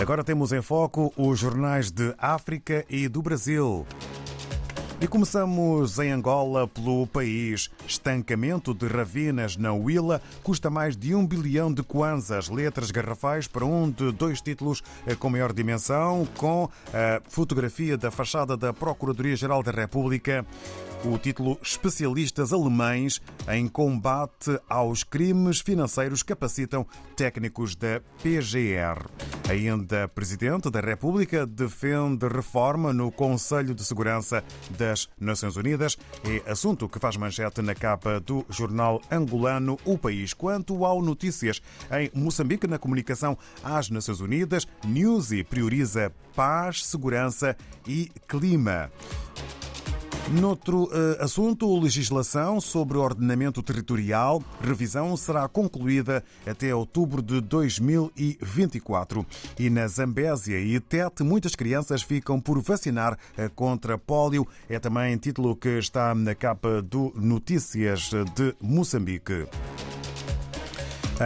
Agora temos em foco os jornais de África e do Brasil. E começamos em Angola pelo país. Estancamento de ravinas na Huila custa mais de um bilhão de kwanzas. Letras garrafais para um de dois títulos com maior dimensão, com a fotografia da fachada da Procuradoria-Geral da República o título Especialistas Alemães em Combate aos Crimes Financeiros capacitam técnicos da PGR. Ainda Presidente da República defende reforma no Conselho de Segurança das Nações Unidas. É assunto que faz manchete na capa do jornal angolano O País. Quanto ao notícias, em Moçambique, na comunicação às Nações Unidas, Newsy prioriza paz, segurança e clima. Noutro uh, assunto, legislação sobre ordenamento territorial, revisão será concluída até outubro de 2024. E na Zambésia e Tete, muitas crianças ficam por vacinar uh, contra pólio. É também título que está na capa do Notícias de Moçambique.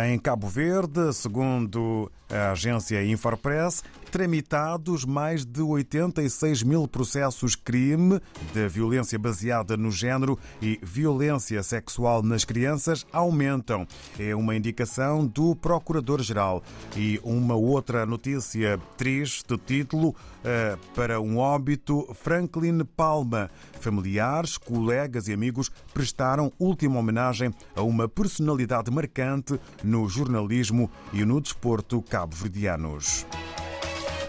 Em Cabo Verde, segundo a agência Infopress, tramitados mais de 86 mil processos crime de violência baseada no género e violência sexual nas crianças aumentam. É uma indicação do Procurador-Geral. E uma outra notícia triste, título uh, para um óbito, Franklin Palma. Familiares, colegas e amigos prestaram última homenagem a uma personalidade marcante no jornalismo e no desporto cabo-verdianos.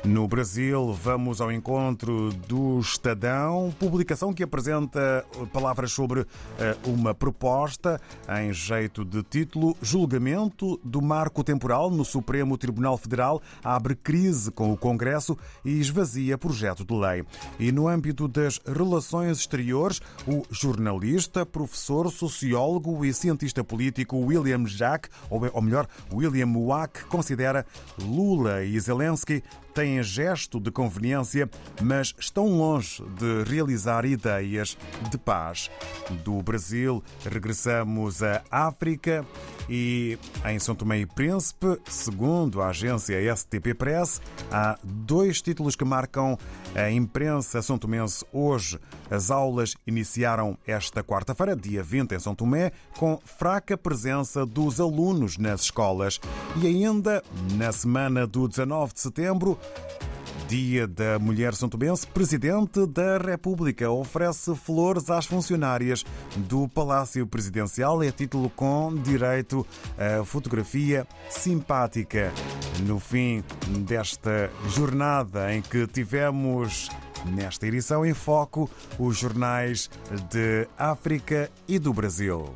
No Brasil, vamos ao encontro do Estadão, publicação que apresenta palavras sobre eh, uma proposta em jeito de título: Julgamento do marco temporal no Supremo Tribunal Federal abre crise com o Congresso e esvazia projeto de lei. E no âmbito das relações exteriores, o jornalista, professor, sociólogo e cientista político William Jack, ou melhor, William Wack, considera Lula e Zelensky têm gesto de conveniência, mas estão longe de realizar ideias de paz. Do Brasil, regressamos à África e em São Tomé e Príncipe, segundo a agência STP Press, há dois títulos que marcam a imprensa são tomense hoje. As aulas iniciaram esta quarta-feira, dia 20, em São Tomé, com fraca presença dos alunos nas escolas. E ainda, na semana do 19 de setembro, Dia da Mulher São Tomense, Presidente da República oferece flores às funcionárias do Palácio Presidencial. É título com direito a fotografia simpática. No fim desta jornada em que tivemos nesta edição em foco os jornais de África e do Brasil.